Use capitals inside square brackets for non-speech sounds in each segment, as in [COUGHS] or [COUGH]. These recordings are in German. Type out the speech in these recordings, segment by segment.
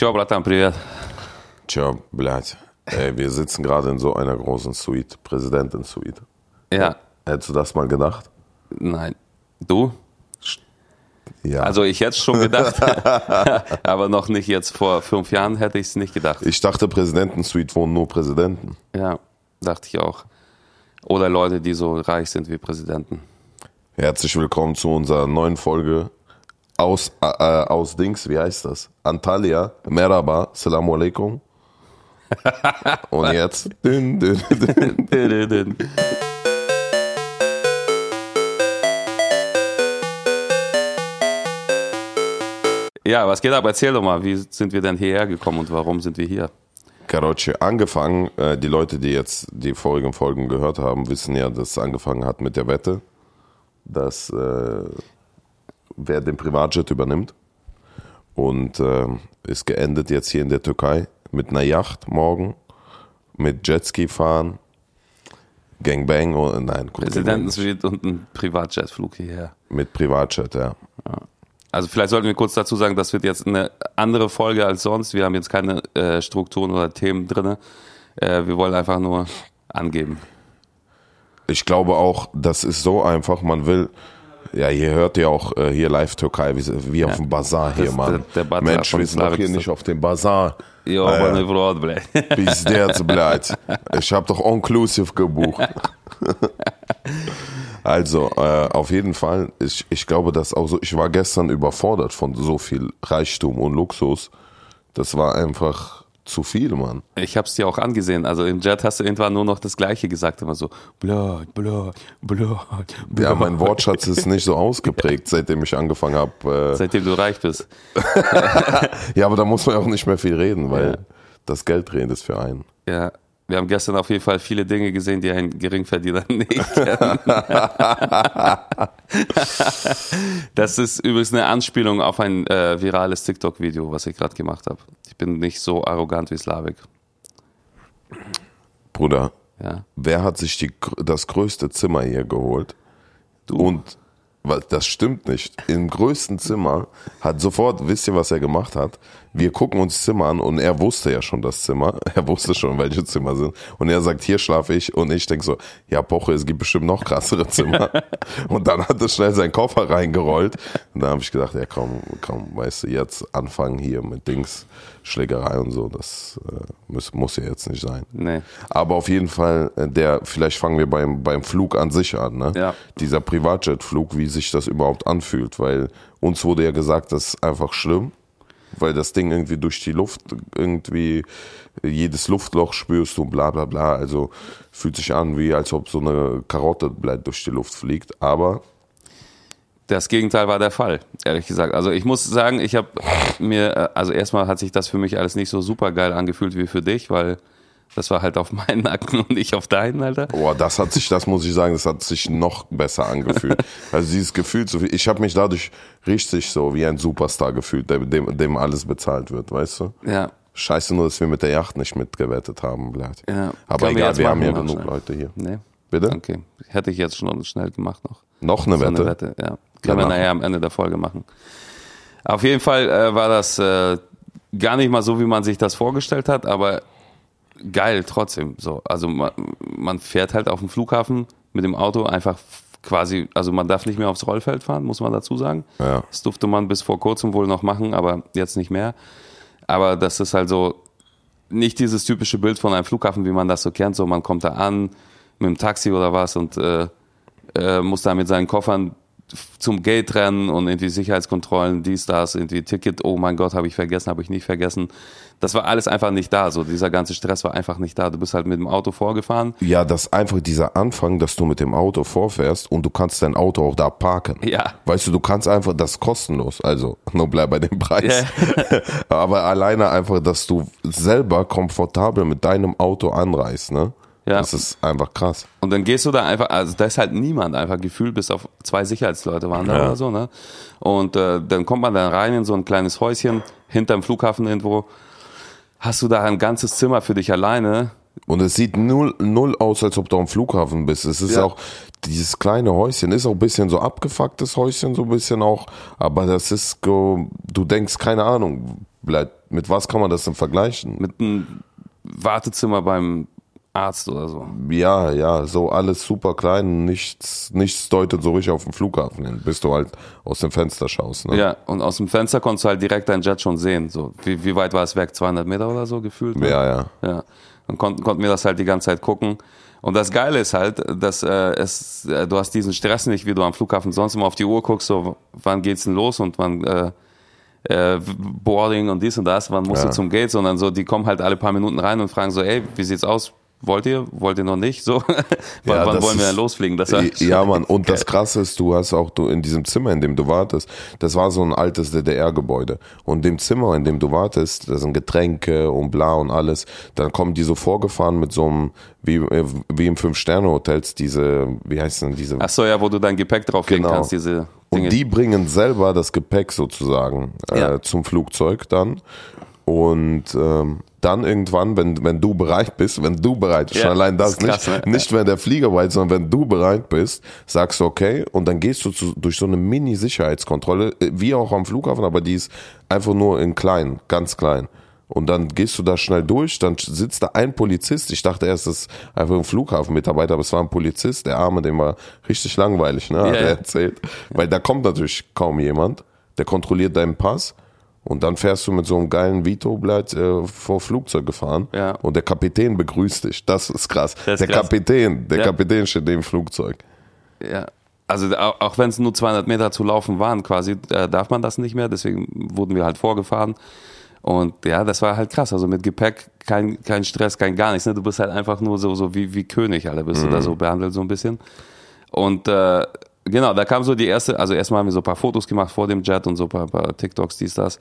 Ciao, Bratan, привет. Tja, blöd. Ey, wir sitzen gerade in so einer großen Suite, Präsidenten-Suite. Ja, Hättest du das mal gedacht? nein. Du? Ja. Also ich hätte es schon gedacht, [LAUGHS] aber noch nicht jetzt vor fünf Jahren hätte ich es nicht gedacht. ich dachte, Präsidenten-Suite wohnen nur Präsidenten. Ja, dachte ich auch. Oder Leute, die so reich sind wie Präsidenten. Herzlich willkommen zu unserer neuen Folge aus, äh, äh, aus Dings, wie heißt das? Antalya, Merhaba, Salamu Alaikum. [LAUGHS] Und jetzt. Dün, dün, dün. Ja, was geht ab? Erzähl doch mal, wie sind wir denn hierher gekommen und warum sind wir hier? Karotsche, angefangen, äh, die Leute, die jetzt die vorigen Folgen gehört haben, wissen ja, dass es angefangen hat mit der Wette, dass äh, wer den Privatjet übernimmt. Und äh, ist geendet jetzt hier in der Türkei mit einer Yacht morgen, mit Jetski fahren, Gangbang, oh, nein, Präsidentensuite und ein Privatjetflug hierher. mit Privatjet, ja. Also vielleicht sollten wir kurz dazu sagen, das wird jetzt eine andere Folge als sonst. Wir haben jetzt keine äh, Strukturen oder Themen drin. Äh, wir wollen einfach nur angeben. Ich glaube auch, das ist so einfach, man will, ja, ihr hört ja auch äh, hier live Türkei, wie, wie auf dem Bazar hier, Mann. der- der Mensch, wir sind doch hier nicht auf dem Bazar. Jo, Ah, aber ja. ne Brot, blei. Bis der blöd. Ich habe doch Inclusive gebucht. [LAUGHS] Also, äh, auf jeden Fall, ich, ich glaube, dass auch so, ich war gestern überfordert von so viel Reichtum und Luxus. Das war einfach zu viel, Mann. Ich hab's dir auch angesehen. Also im Jet hast du irgendwann nur noch das Gleiche gesagt, immer so Blut, Blut, Blut, Blut. Ja, mein Wortschatz ist nicht so [LAUGHS] ausgeprägt, seitdem ich angefangen habe. Seitdem du reich bist. Äh, [LAUGHS] ja, aber da muss man ja auch nicht mehr viel reden, weil Ja. das Geld redet für einen. Ja. Wir haben gestern auf jeden Fall viele Dinge gesehen, die ein Geringverdiener [LAUGHS] nicht [LAUGHS] kennt. das ist übrigens eine Anspielung auf ein äh, virales TikTok-Video, was ich gerade gemacht habe. Ich bin nicht so arrogant wie Slavik. Bruder, Ja. wer hat sich die, das größte Zimmer hier geholt? Du. Und was, das stimmt nicht. Im größten Zimmer hat sofort, wisst ihr, was er gemacht hat? Wir gucken uns das Zimmer an und er wusste ja schon das Zimmer. [LAUGHS] Er wusste schon, welche Zimmer sind. Und er sagt, hier schlafe ich. Und ich denke so, ja, Poche, es gibt bestimmt noch krassere Zimmer. [LAUGHS] und dann hat er schnell seinen Koffer reingerollt. Und da habe ich gedacht, ja, komm, komm, weißt du, jetzt anfangen hier mit Dings, Schlägerei und so. Das äh, muss, muss ja jetzt nicht sein. Nee. Aber auf jeden Fall, äh, der, vielleicht fangen wir beim, beim Flug an sich an, ne? Ja. Dieser Privatjetflug, wie sich das überhaupt anfühlt, weil uns wurde ja gesagt, das ist einfach schlimm, weil das Ding irgendwie durch die Luft, irgendwie jedes Luftloch spürst du, bla bla bla. Also fühlt sich an, wie als ob so eine Karotte bleibt durch die Luft fliegt. Aber Das Gegenteil war der Fall, ehrlich gesagt. Also ich muss sagen, ich habe mir, äh, also erstmal hat sich das für mich alles nicht so super geil angefühlt wie für dich, weil das war halt auf meinen Nacken und nicht auf deinen, Alter. Boah, das hat sich, das muss ich sagen, das hat sich noch besser angefühlt. [LAUGHS] Also dieses Gefühl, ich habe mich dadurch richtig so wie ein Superstar gefühlt, dem, dem, alles bezahlt wird, weißt du? Ja, Scheiße nur, dass wir mit der Yacht nicht mitgewettet haben, blöd. ja. Aber Können egal, jetzt wir, haben ja genug. Leute hier. Nee. Bitte? Okay. Hätte ich jetzt schon schnell gemacht noch. Noch eine So Wette? eine Wette, ja. Können wir nachher am Ende der Folge machen. Auf jeden Fall äh, war das äh, gar nicht mal so, wie man sich das vorgestellt hat, aber geil trotzdem. So, also man, man fährt halt auf dem Flughafen mit dem Auto einfach quasi, also man darf nicht mehr aufs Rollfeld fahren, muss man dazu sagen. Ja. Das durfte man bis vor kurzem wohl noch machen, aber jetzt nicht mehr. Aber das ist halt so nicht dieses typische Bild von einem Flughafen, wie man das so kennt. So, man kommt da an mit dem Taxi oder was und äh, äh, muss da mit seinen Koffern zum Gate rennen und irgendwie Sicherheitskontrollen, dies, das, irgendwie Ticket, oh mein Gott, habe ich vergessen, habe ich nicht vergessen. Das war alles einfach nicht da. So, dieser ganze Stress war einfach nicht da. Du bist halt mit dem Auto vorgefahren. Ja, das einfach dieser Anfang, dass du mit dem Auto vorfährst und du kannst dein Auto auch da parken. Ja. Weißt du, du kannst einfach, das kostenlos, also [LAUGHS] nur bleib bei dem Preis. [LAUGHS] Aber alleine einfach, dass du selber komfortabel mit deinem Auto anreist, ne? Ja. Das ist einfach krass. Und dann gehst du da einfach, also da ist halt niemand einfach gefühlt, bis auf zwei Sicherheitsleute waren da Ja. oder so, ne? Und äh, dann kommt man dann rein in so ein kleines Häuschen hinterm Flughafen irgendwo. Hast du da ein ganzes Zimmer für dich alleine? Und es sieht null, null aus, als ob du am Flughafen bist. Es ist Ja. auch, dieses kleine Häuschen ist auch ein bisschen so abgefucktes Häuschen, so ein bisschen auch. Aber das ist, du denkst, keine Ahnung, mit was kann man das denn vergleichen? Mit einem Wartezimmer beim Arzt oder so. Ja, ja, so alles super klein, nichts, nichts deutet so richtig auf den Flughafen hin, bis du halt aus dem Fenster schaust. Ne? Ja, und aus dem Fenster konntest du halt direkt deinen Jet schon sehen. So, wie, wie weit war es weg? 200 Meter oder so gefühlt? Ne? Ja, ja. Ja. Dann konnten, konnten wir das halt die ganze Zeit gucken. Und das Geile ist halt, dass äh, es, äh, du hast diesen Stress nicht, wie du am Flughafen sonst immer auf die Uhr guckst, so wann geht's denn los und wann äh, äh, Boarding und dies und das, wann musst Ja. du zum Gate, sondern so, die kommen halt alle paar Minuten rein und fragen so, ey, wie sieht's aus? Wollt ihr? Wollt ihr noch nicht? So, [LAUGHS] wann, Ja, wann das wollen wir denn loslegen? Das war Ja, Mann. Und das Krasse ist, du hast auch du in diesem Zimmer, in dem du wartest, das war so ein altes DDR-Gebäude. Und dem Zimmer, in dem du wartest, da sind Getränke und bla und alles. Dann kommen die so vorgefahren mit so einem, wie, äh, wie im Fünf-Sterne-Hotels, diese, wie heißt denn diese? Ach so, ja, wo du dein Gepäck drauflegen Genau. kannst, diese Dinge. Und die bringen selber das Gepäck sozusagen äh, Ja. zum Flugzeug dann. Und ähm, dann irgendwann, wenn, wenn du bereit bist, wenn du bereit bist, Ja, schon allein das, ist krass, nicht, ne? nicht wenn der Flieger bereit sondern wenn du bereit bist, sagst du okay und dann gehst du zu, durch so eine Mini-Sicherheitskontrolle, äh, wie auch am Flughafen, aber die ist einfach nur in klein, ganz klein. Und dann gehst du da schnell durch, dann sitzt da ein Polizist. Ich dachte erst, das ist einfach ein Flughafenmitarbeiter, aber es war ein Polizist, der Arme, dem war richtig langweilig, ne, hat Ja, er erzählt. Weil da kommt natürlich kaum jemand, der kontrolliert deinen Pass und dann fährst du mit so einem geilen Vito-Blatt äh, vor Flugzeug gefahren Ja. und der Kapitän begrüßt dich. Das ist krass. Das ist der krass. Kapitän, der Ja. Kapitän steht neben dem Flugzeug. Ja. Also auch, wenn es nur 200 Meter zu laufen waren, quasi, äh, darf man das nicht mehr. Deswegen wurden wir halt vorgefahren. Und ja, das war halt krass. Also mit Gepäck kein, kein Stress, kein gar nichts. Ne? Du bist halt einfach nur so, so wie, wie König, Alter, bist du da so behandelt so ein bisschen. Und äh, genau, da kam so die erste, also erstmal haben wir so ein paar Fotos gemacht vor dem Jet und so ein paar, paar TikToks, dies, das.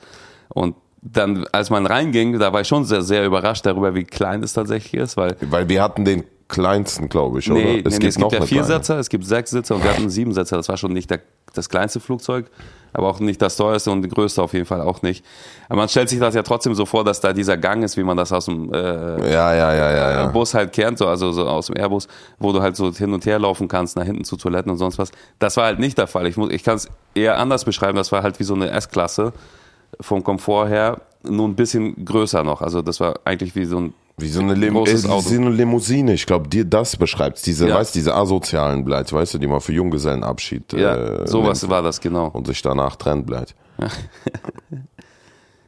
Und dann, als man reinging, da war ich schon sehr, sehr überrascht darüber, wie klein es tatsächlich ist, weil Weil wir hatten den kleinsten, glaube ich, oder? Nee, nee, nee, es gibt ja eine vier kleine. Sitzer, es gibt sechs Sitzer und wir hatten sieben Sitzer. Das war schon nicht der, das kleinste Flugzeug, aber auch nicht das teuerste und die größte auf jeden Fall auch nicht. Aber man stellt sich das ja trotzdem so vor, dass da dieser Gang ist, wie man das aus dem äh, Ja, ja, ja. Bus halt kennt, so, also so aus dem Airbus, wo du halt so hin und her laufen kannst, nach hinten zu Toiletten und sonst was. Das war halt nicht der Fall. Ich, muss- ich kann es eher anders beschreiben. Das war halt wie so eine S-Klasse vom Komfort her, nur ein bisschen größer noch. Also das war eigentlich wie so ein Wie so eine, Lim äh, so eine Limousine. Ich glaube, dir das beschreibt diese, Ja. weißt, diese asozialen Bleit, weißt du, die man für Junggesellenabschied ja, äh, sowas nimmt war das genau. und sich danach trennt bleibt. [LAUGHS]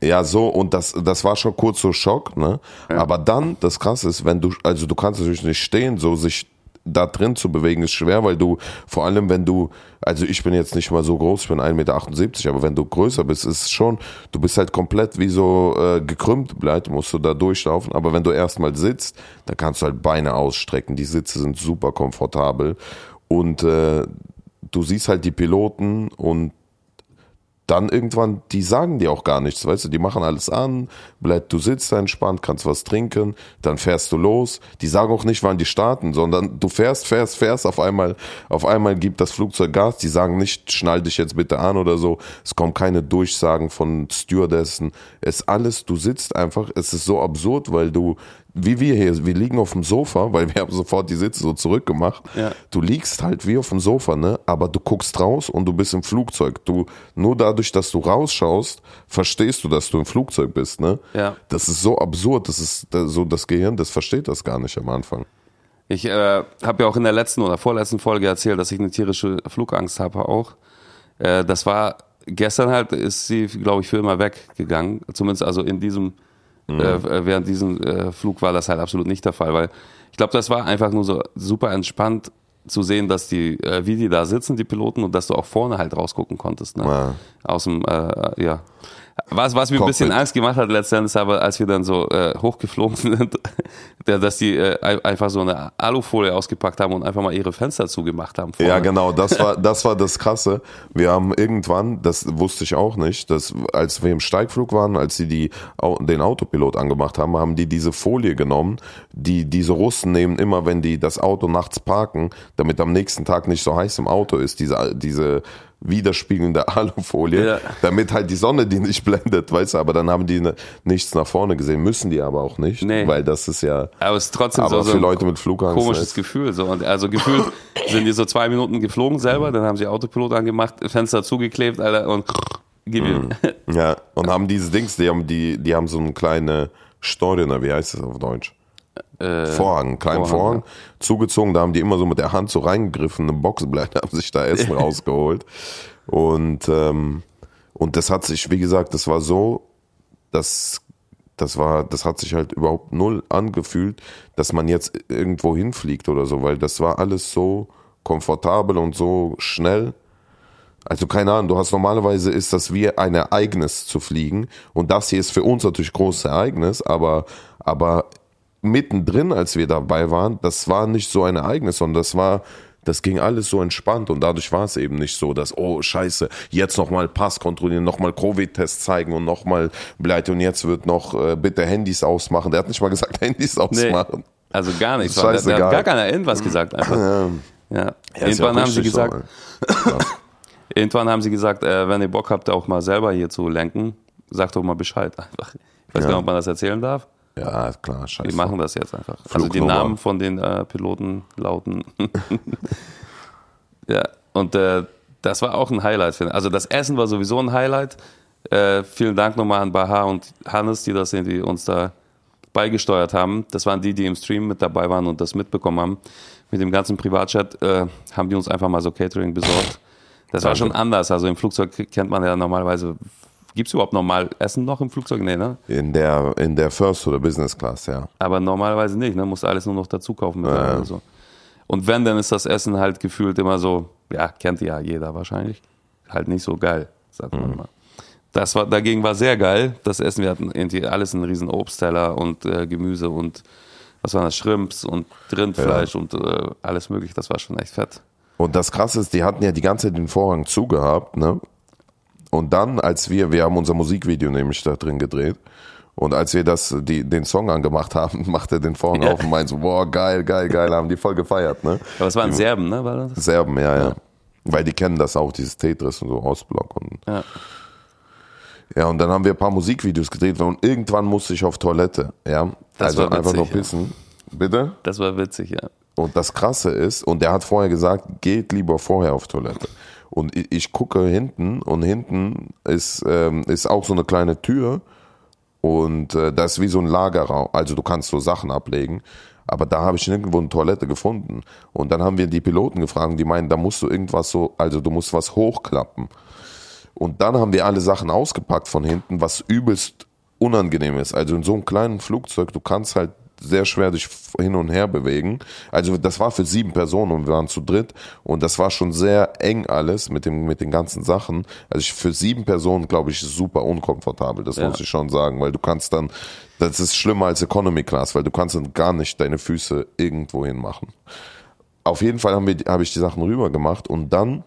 Ja, so, und das, das war schon kurz so Schock, ne? Aber dann, das krasse ist, wenn du, also du kannst natürlich nicht stehen, so sich da drin zu bewegen ist schwer, weil du, vor allem wenn du, also ich bin jetzt nicht mal so groß, ich bin 1,78 Meter, aber wenn du größer bist, ist schon, du bist halt komplett wie so äh, gekrümmt bleibt, musst du da durchlaufen. Aber wenn du erstmal sitzt, dann kannst du halt Beine ausstrecken, die Sitze sind super komfortabel und äh, du siehst halt die Piloten und dann irgendwann, die sagen dir auch gar nichts, weißt du, die machen alles an, bleib, du sitzt da entspannt, kannst was trinken, dann fährst du los. Die sagen auch nicht, wann die starten, sondern du fährst, fährst, fährst, auf einmal, auf einmal gibt das Flugzeug Gas, die sagen nicht, schnall dich jetzt bitte an oder so. Es kommen keine Durchsagen von Stewardessen. Es ist alles, du sitzt einfach, es ist so absurd, weil du, wie wir hier, wir liegen auf dem Sofa, weil wir haben sofort die Sitze so zurückgemacht. Ja. Du liegst halt wie auf dem Sofa, ne? Aber du guckst raus und du bist im Flugzeug. Du, nur dadurch, dass du rausschaust, verstehst du, dass du im Flugzeug bist, ne? Ja. Das ist so absurd. Das ist so, das Gehirn, das versteht das gar nicht am Anfang. Ich äh, habe ja auch in der letzten oder vorletzten Folge erzählt, dass ich eine tierische Flugangst habe auch. Äh, das war gestern halt, ist sie, glaube ich, für immer weggegangen. Zumindest also in diesem, äh, während diesem äh, Flug war das halt absolut nicht der Fall, weil ich glaube, das war einfach nur so super entspannt zu sehen, dass die, äh, wie die da sitzen, die Piloten, und dass du auch vorne halt rausgucken konntest. Ne? Ja. Aus dem, äh, ja. Was, was mir ein bisschen. Angst gemacht hat letztendlich, aber als wir dann so äh, hochgeflogen [LAUGHS] sind, dass die äh, ein- einfach so eine Alufolie ausgepackt haben und einfach mal ihre Fenster zugemacht haben. vorne. Ja, genau, das war, das war das Krasse. Wir haben irgendwann, das wusste ich auch nicht, dass als wir im Steigflug waren, als sie die, den Autopilot angemacht haben, haben die diese Folie genommen, die diese Russen nehmen immer, wenn die das Auto nachts parken, damit am nächsten Tag nicht so heiß im Auto ist, diese, diese widerspiegelnde [LAUGHS] Alufolie, Ja. damit halt die Sonne die nicht blendet, weißt du, aber dann haben die ne, nichts nach vorne gesehen, müssen die aber auch nicht, Nee. weil das ist ja, Aber es ist trotzdem aber so, so für ein Leute mit Flugangst komisches ist- Gefühl. So. Und also gefühlt sind die so zwei Minuten geflogen selber, dann haben sie Autopilot angemacht, Fenster zugeklebt, Alter, und Gib ihm. Ja, und haben diese Dings, die haben, die, die haben so eine kleine Storiner, wie heißt das auf Deutsch? Äh, Vorhang, einen kleinen Vorhang, Vorhang, zugezogen, da haben die immer so mit der Hand so reingegriffen, eine Boxenblende, [LAUGHS] haben sich da Essen [LAUGHS] rausgeholt. Und, ähm, und das hat sich, wie gesagt, das war so, dass das war, das hat sich halt überhaupt null angefühlt, dass man jetzt irgendwo hinfliegt oder so, weil das war alles so komfortabel und so schnell. Also keine Ahnung, du hast normalerweise ist das wie ein Ereignis zu fliegen und das hier ist für uns natürlich großes Ereignis, aber, aber mittendrin, als wir dabei waren, das war nicht so ein Ereignis, sondern das war, das ging alles so entspannt und dadurch war es eben nicht so, dass, oh scheiße, jetzt nochmal Pass kontrollieren, nochmal Covid-Test zeigen und nochmal bleibt und jetzt wird noch äh, bitte Handys ausmachen. Der hat nicht mal gesagt, [LAUGHS] Handys nee, ausmachen. also gar nichts. Ist Der, der hat gar keiner irgendwas gesagt einfach. Ja. Ja, ist ja Irgendwann haben sie so, gesagt. Was? [COUGHS] irgendwann haben sie gesagt, äh, wenn ihr Bock habt, auch mal selber hier zu lenken, sagt doch mal Bescheid einfach. Ich weiß gar nicht, ob man das erzählen darf. Ja, klar, scheiße. Die machen das jetzt einfach. Also die. Namen von den äh, Piloten lauten. [LAUGHS] ja, und äh, das war auch ein Highlight. Finde ich. Also das Essen war sowieso ein Highlight. Äh, vielen Dank nochmal an Baha und Hannes, die das irgendwie uns da beigesteuert haben. Das waren die, die im Stream mit dabei waren und das mitbekommen haben. Mit dem ganzen Privatchat äh, haben die uns einfach mal so Catering besorgt. Das war schon anders. Also im Flugzeug kennt man ja normalerweise. Gibt es überhaupt normal Essen noch im Flugzeug? Nee, ne? In der, in der First oder Business Class, ja. Aber normalerweise nicht, ne? Musst alles nur noch dazu kaufen. Ja. So. Und wenn, dann ist das Essen halt gefühlt immer so, ja, kennt ja jeder wahrscheinlich. Halt nicht so geil, sagt Mhm. man mal. Das war, dagegen war sehr geil, das Essen. Wir hatten irgendwie alles einen riesen Obstteller und äh, Gemüse und was waren das, Shrimps und Rindfleisch und äh, alles mögliche. Das war schon echt fett. Und das Krasse ist, die hatten ja die ganze Zeit den Vorhang zugehabt, ne? Und dann, als wir, wir haben unser Musikvideo nämlich da drin gedreht. Und als wir das, die, den Song angemacht haben, [LAUGHS] macht er den Vorhang Ja. auf und meint so, boah, geil, geil, geil, haben die voll gefeiert, ne? Aber es waren Serben, ne? War das? Serben, ja, ja. Weil die kennen das auch, dieses Tetris und so, Ostblock und. Ja. Ja, und dann haben wir ein paar Musikvideos gedreht und irgendwann musste ich auf Toilette, ja. Das also war witzig, einfach nur ja. pissen. Bitte? Das war witzig, ja. Und das Krasse ist, und der hat vorher gesagt, geht lieber vorher auf Toilette. Und ich, ich gucke hinten und hinten ist, ähm, ist auch so eine kleine Tür und äh, das ist wie so ein Lagerraum. Also du kannst so Sachen ablegen. Aber da habe ich nirgendwo eine Toilette gefunden. Und dann haben wir die Piloten gefragt, die meinen, da musst du irgendwas so, also du musst was hochklappen. Und dann haben wir alle Sachen ausgepackt von hinten, was übelst unangenehm ist. Also in so einem kleinen Flugzeug, du kannst halt sehr schwer dich hin und her bewegen. Also das war für sieben Personen und wir waren zu dritt und das war schon sehr eng alles mit dem mit den ganzen Sachen. Also ich, für sieben Personen glaube ich super unkomfortabel. Das Ja. muss ich schon sagen, weil du kannst dann, das ist schlimmer als Economy Class, weil du kannst dann gar nicht deine Füße irgendwo hin machen. Auf jeden Fall haben wir, habe ich die Sachen rüber gemacht und dann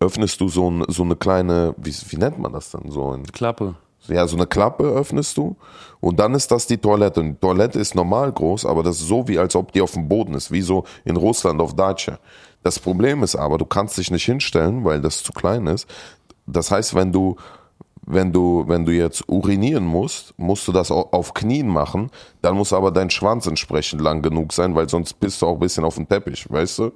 öffnest du so, ein, so eine kleine, wie, wie nennt man das denn? So ein, Klappe. Ja, so eine Klappe öffnest du und dann ist das die Toilette. Und die Toilette ist normal groß, aber das ist so, wie als ob die auf dem Boden ist, wie so in Russland auf Dacia. Das Problem ist aber, du kannst dich nicht hinstellen, weil das zu klein ist. Das heißt, wenn du, wenn du, wenn du jetzt urinieren musst, musst du das au- auf Knien machen, dann muss aber dein Schwanz entsprechend lang genug sein, weil sonst bist du auch ein bisschen auf dem Teppich, weißt du?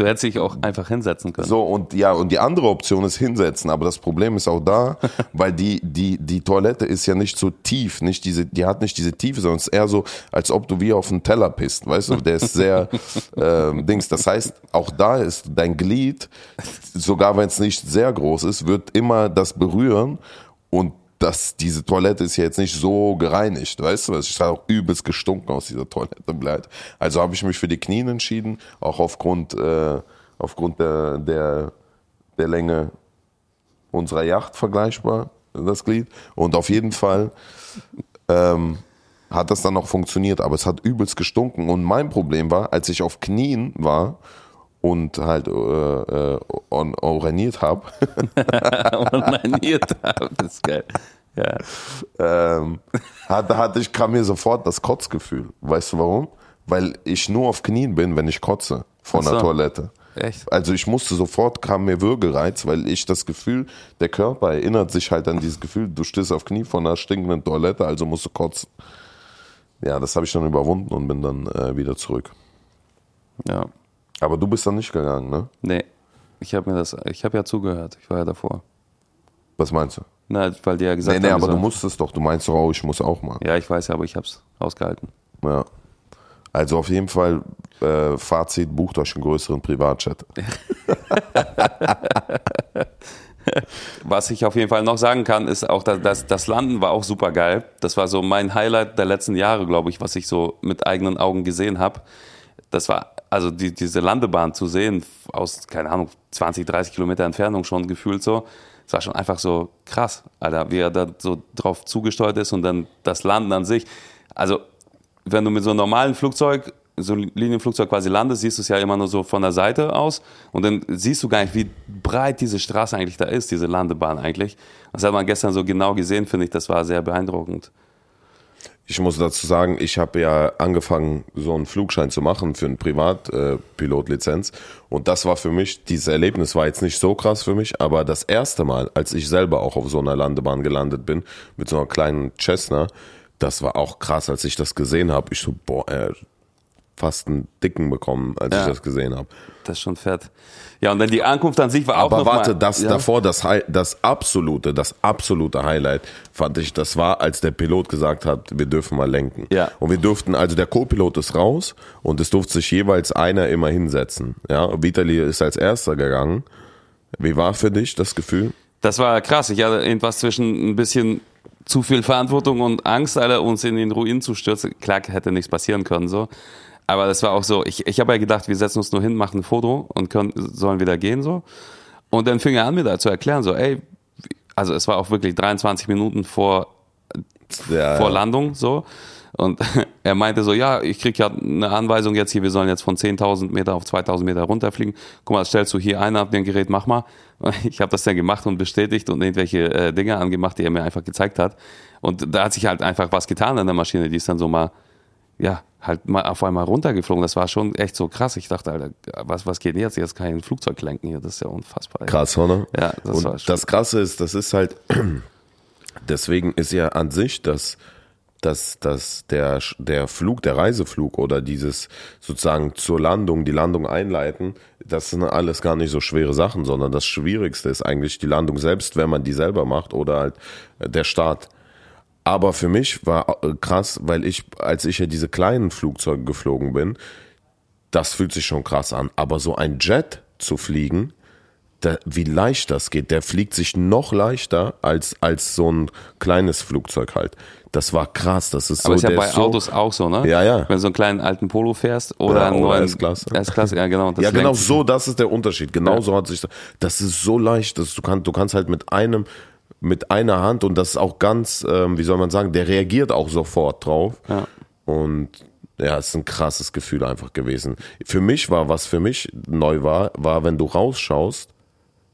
Du hättest dich auch einfach hinsetzen können. So, und ja, und die andere Option ist hinsetzen, aber das Problem ist auch da, [LAUGHS] weil die, die, die Toilette ist ja nicht so tief, nicht diese, die hat nicht diese Tiefe, sondern es ist eher so, als ob du wie auf einen Teller pisst, weißt du, der ist sehr, [LAUGHS] ähm, Dings, das heißt, auch da ist dein Glied, sogar wenn es nicht sehr groß ist, wird immer das berühren und das, diese Toilette ist ja jetzt nicht so gereinigt, weißt du, es ist auch übelst gestunken aus dieser Toilette bleibt. Also habe ich mich für die Knien entschieden, auch aufgrund, äh, aufgrund der, der, der Länge unserer Yacht vergleichbar, das Glied. Und auf jeden Fall ähm, hat das dann noch funktioniert, aber es hat übelst gestunken. Und mein Problem war, als ich auf Knien war und halt äh, äh, on- oraniert habe, [LAUGHS] Onaniert haben, das ist geil. Ja. ähm, hatte, hatte ich, kam mir sofort das Kotzgefühl. Weißt du warum? Weil ich nur auf Knien bin, wenn ich kotze Ach so. der Toilette. Echt? Also ich musste sofort, kam mir Würgereiz, weil ich das Gefühl, der Körper erinnert sich halt an dieses Gefühl, du stehst auf Knie von einer stinkenden Toilette, also musst du kotzen. Ja, das habe ich dann überwunden und bin dann äh, wieder zurück. Ja. Aber du bist dann nicht gegangen, ne? Nee. Ich habe mir das, ich habe ja zugehört. Ich war ja davor. Was meinst du? Na, weil die ja gesagt Nee, nee, haben, aber wir du musstest doch. Du meinst doch auch, ich muss auch mal. Ja, ich weiß ja, aber ich hab's ausgehalten. Ja. Also auf jeden Fall, äh, Fazit, bucht euch einen größeren Privatchat. [LAUGHS] Was ich auf jeden Fall noch sagen kann, ist auch, dass, dass das Landen war auch super geil. Das war so mein Highlight der letzten Jahre, glaube ich, was ich so mit eigenen Augen gesehen habe. Das war also die, diese Landebahn zu sehen aus keine Ahnung 20, 30 Kilometer Entfernung schon gefühlt so. Es war schon einfach so krass, Alter, wie er da so drauf zugesteuert ist und dann das Landen an sich. Also wenn du mit so einem normalen Flugzeug, so einem Linienflugzeug quasi landest, siehst du es ja immer nur so von der Seite aus und dann siehst du gar nicht, wie breit diese Straße eigentlich da ist, diese Landebahn eigentlich. Das hat man gestern so genau gesehen, finde ich, das war sehr beeindruckend. Ich muss dazu sagen, ich habe ja angefangen, so einen Flugschein zu machen für eine Privatpilotlizenz. und das war für mich, dieses Erlebnis war jetzt nicht so krass für mich, aber das erste Mal, als ich selber auch auf so einer Landebahn gelandet bin, mit so einer kleinen Cessna, das war auch krass, als ich das gesehen habe. Ich so, boah, äh, fast einen Dicken bekommen, als Ja. ich das gesehen habe. Das ist schon fett. Ja, und dann die Ankunft an sich war auch Aber warte, mal, das ja. davor, das, das absolute, das absolute Highlight fand ich, das war, als der Pilot gesagt hat, wir dürfen mal lenken. Ja. Und wir durften, also der Co-Pilot ist raus und es durfte sich jeweils einer immer hinsetzen. Ja, Vitali ist als erster gegangen. Wie war für dich das Gefühl? Das war krass. Ich hatte irgendwas zwischen ein bisschen zu viel Verantwortung und Angst, Alter, uns in den Ruin zu stürzen. Klar, hätte nichts passieren können, so. Aber das war auch so, ich, ich habe ja gedacht, wir setzen uns nur hin, machen ein Foto und können, sollen wieder gehen, so. Und dann fing er an, mir da zu erklären, so, ey, also es war auch wirklich 23 Minuten vor Ja, vor ja. Landung so. Und [LAUGHS] er meinte so, ja, ich krieg ja eine Anweisung jetzt hier, wir sollen jetzt von 10.000 Meter auf 2.000 Meter runterfliegen. Guck mal, stellst du hier ein, ab dem Gerät, mach mal. [LAUGHS] Ich habe das dann gemacht und bestätigt und irgendwelche äh, Dinge angemacht, die er mir einfach gezeigt hat. Und da hat sich halt einfach was getan an der Maschine, die ist dann so mal, ja, halt mal auf einmal runtergeflogen. Das war schon echt so krass. Ich dachte, Alter, was, was geht jetzt? Jetzt kann ich ein Flugzeug lenken hier, das ist ja unfassbar. Krass, oder? Ja, das war Und schon- das Krasse ist, das ist halt, [CLEARS THROAT] deswegen ist ja an sich das, dass, dass der, der Flug, der Reiseflug oder dieses sozusagen zur Landung, die Landung einleiten, das sind alles gar nicht so schwere Sachen, sondern das Schwierigste ist eigentlich die Landung selbst, wenn man die selber macht oder halt der Start. Aber für mich war äh, krass, weil ich, als ich ja diese kleinen Flugzeuge geflogen bin, das fühlt sich schon krass an. Aber so ein Jet zu fliegen, da, wie leicht das geht, der fliegt sich noch leichter als, als so ein kleines Flugzeug halt. Das war krass, das ist Aber so. ist ja bei so, Autos auch so, ne? Ja, ja. Wenn du so einen kleinen alten Polo fährst oder Ja, einen oder neuen S-Klasse. S-Klasse, ja genau. Ja, genau so, das ist der Unterschied. Genau Ja. so hat sich das. Das ist so leicht, dass du kannst, du kannst halt mit einem, mit einer Hand und das ist auch ganz, ähm, wie soll man sagen, der reagiert auch sofort drauf. Ja. Und ja, es ist ein krasses Gefühl einfach gewesen. Für mich war, was für mich neu war, war, wenn du rausschaust,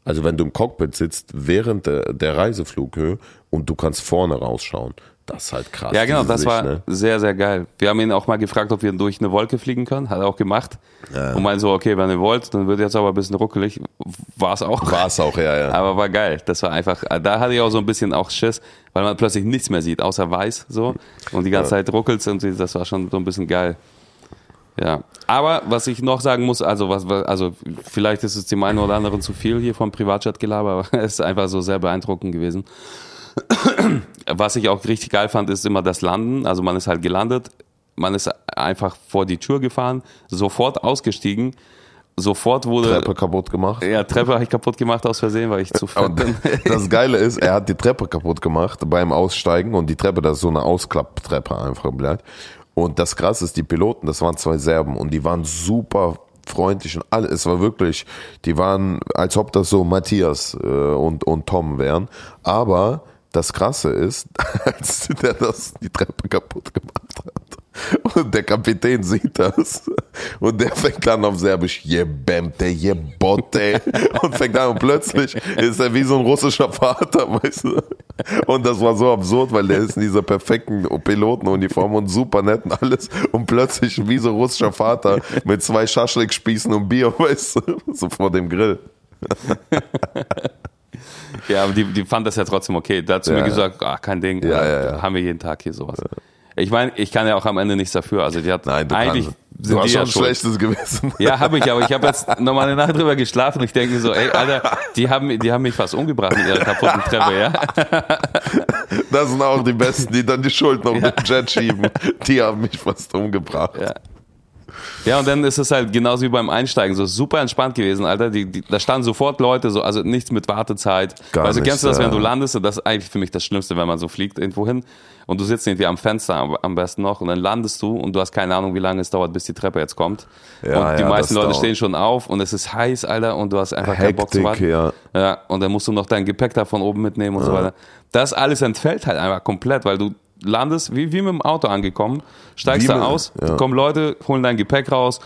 also wenn du im Cockpit sitzt während der, der Reiseflughöhe und du kannst vorne rausschauen. Das ist halt krass. Ja, genau, das Sicht, war ne? sehr, sehr geil. Wir haben ihn auch mal gefragt, ob wir durch eine Wolke fliegen können. Hat er auch gemacht. Und meinte so, okay, wenn ihr wollt, dann wird jetzt aber ein bisschen ruckelig. War es auch. War es auch, ja, ja. Aber war geil. Das war einfach, da hatte ich auch so ein bisschen auch Schiss, weil man plötzlich nichts mehr sieht, außer weiß, so. Und die ganze Zeit ruckelt und das war schon so ein bisschen geil. Ja. Aber was ich noch sagen muss, also was, was- also vielleicht ist es dem einen oder anderen zu viel hier vom Privatjet-Gelaber, aber [LAUGHS] es ist einfach so sehr beeindruckend gewesen. Was ich auch richtig geil fand, ist immer das Landen. Also man ist halt gelandet, man ist einfach vor die Tür gefahren, sofort ausgestiegen, sofort wurde Treppe kaputt gemacht. ja Treppe habe ich kaputt gemacht aus Versehen, weil ich zu fett bin. [LAUGHS] das Geile ist, er hat die Treppe kaputt gemacht beim Aussteigen und die Treppe, das ist so eine Ausklapptreppe einfach bleibt. Und das Krasse ist, die Piloten, das waren zwei Serben und die waren super freundlich und alle, es war wirklich, die waren, als ob das so Matthias äh, und, und Tom wären. Aber das Krasse ist, [LAUGHS] als der das, die Treppe kaputt gemacht hat. Und der Kapitän sieht das und der fängt an auf Serbisch, jebemte, jebote und fängt an und plötzlich ist er wie so ein russischer Vater, [LAUGHS] weißt du. Und das war so absurd, weil der ist in dieser perfekten Pilotenuniform und super nett und alles und plötzlich wie so ein russischer Vater mit zwei Schaschlikspießen und Bier, [LAUGHS] weißt du, so vor dem Grill. Ja, aber die, die fand das ja trotzdem okay. Da hat sie Ja. mir gesagt, ach, kein Ding, Ja, äh, ja, ja. haben wir jeden Tag hier sowas. Ich meine, ich kann ja auch am Ende nichts dafür. Also die hat Nein, eigentlich kannst- sind Du hast die schon ja schlechtes Gewissen. Ja, habe ich, aber ich habe jetzt nochmal eine Nacht drüber geschlafen und ich denke so, ey, Alter, die haben, die haben mich fast umgebracht mit ihrer kaputten Treppe, ja? Das sind auch die Besten, die dann die Schuld noch mit dem Jet schieben. Die haben mich fast umgebracht. Ja. Ja, und dann ist es halt genauso wie beim Einsteigen, so super entspannt gewesen, Alter. Die, die, da standen sofort Leute, so, also nichts mit Wartezeit. Gar also nichts, kennst du das, wenn du landest? Und das ist eigentlich für mich das Schlimmste, wenn man so fliegt irgendwo hin und du sitzt irgendwie am Fenster am, besten noch und dann landest du und du hast keine Ahnung, wie lange es dauert, bis die Treppe jetzt kommt. Ja, und die ja, meisten Leute dauert. stehen schon auf und es ist heiß, Alter, und du hast einfach keinen Bock zu Hektik, warten. ja. Ja, und dann musst du noch dein Gepäck da von oben mitnehmen und so weiter. Das alles entfällt halt einfach komplett, weil du landest wie, wie mit dem Auto angekommen, steigst Wie da mit- aus, ja. kommen Leute, holen dein Gepäck raus,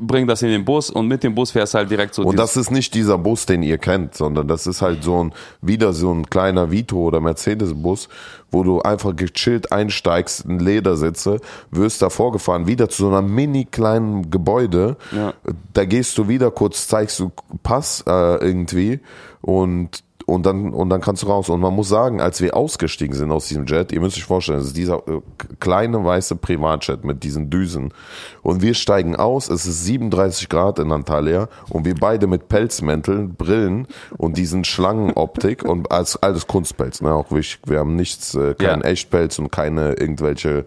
bringen das in den Bus und mit dem Bus fährst du halt direkt so Und das ist nicht dieser Bus, den ihr kennt, sondern das ist halt so ein, wieder so ein kleiner Vito oder Mercedes-Bus, wo du einfach gechillt einsteigst, in Ledersitze, wirst da vorgefahren, wieder zu so einer mini kleinen Gebäude. Ja. Da gehst du wieder kurz, zeigst du Pass äh, irgendwie und und dann, und dann kannst du raus. Und man muss sagen, als wir ausgestiegen sind aus diesem Jet, ihr müsst euch vorstellen, es ist dieser äh, kleine weiße Privatjet mit diesen Düsen. Und wir steigen aus, es ist 37 Grad in Antalya und wir beide mit Pelzmänteln, Brillen und diesen Schlangenoptik und als alles Kunstpelz, ne, auch wichtig. Wir haben nichts, äh, keinen Ja. Echtpelz und keine irgendwelche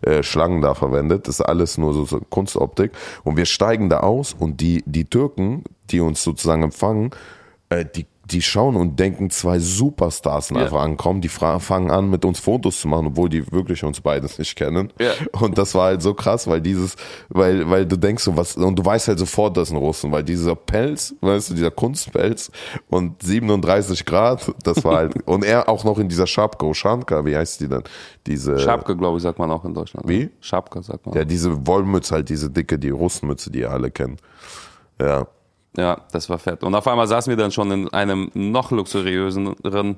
äh, Schlangen da verwendet. Das ist alles nur so, so Kunstoptik. Und wir steigen da aus und die, die Türken, die uns sozusagen empfangen, äh, die, die schauen und denken, zwei Superstars sind Ja. einfach ankommen. Die fangen an, mit uns Fotos zu machen, obwohl die wirklich uns beides [LAUGHS] nicht kennen. Ja. Und das war halt so krass, weil dieses, weil, weil du denkst so was, und du weißt halt sofort, das sind Russen, weil dieser Pelz, weißt du, dieser Kunstpelz und 37 Grad, das war halt, [LAUGHS] und er auch noch in dieser Schapka, Oshanka, wie heißt die denn? Diese, Schapke, glaube ich, sagt man auch in Deutschland. Wie? Schapke, sagt man. ja, diese Wollmütze halt, diese dicke, die Russenmütze, die ihr alle kennt. Ja. Ja, das war fett. Und auf einmal saßen wir dann schon in einem noch luxuriöseren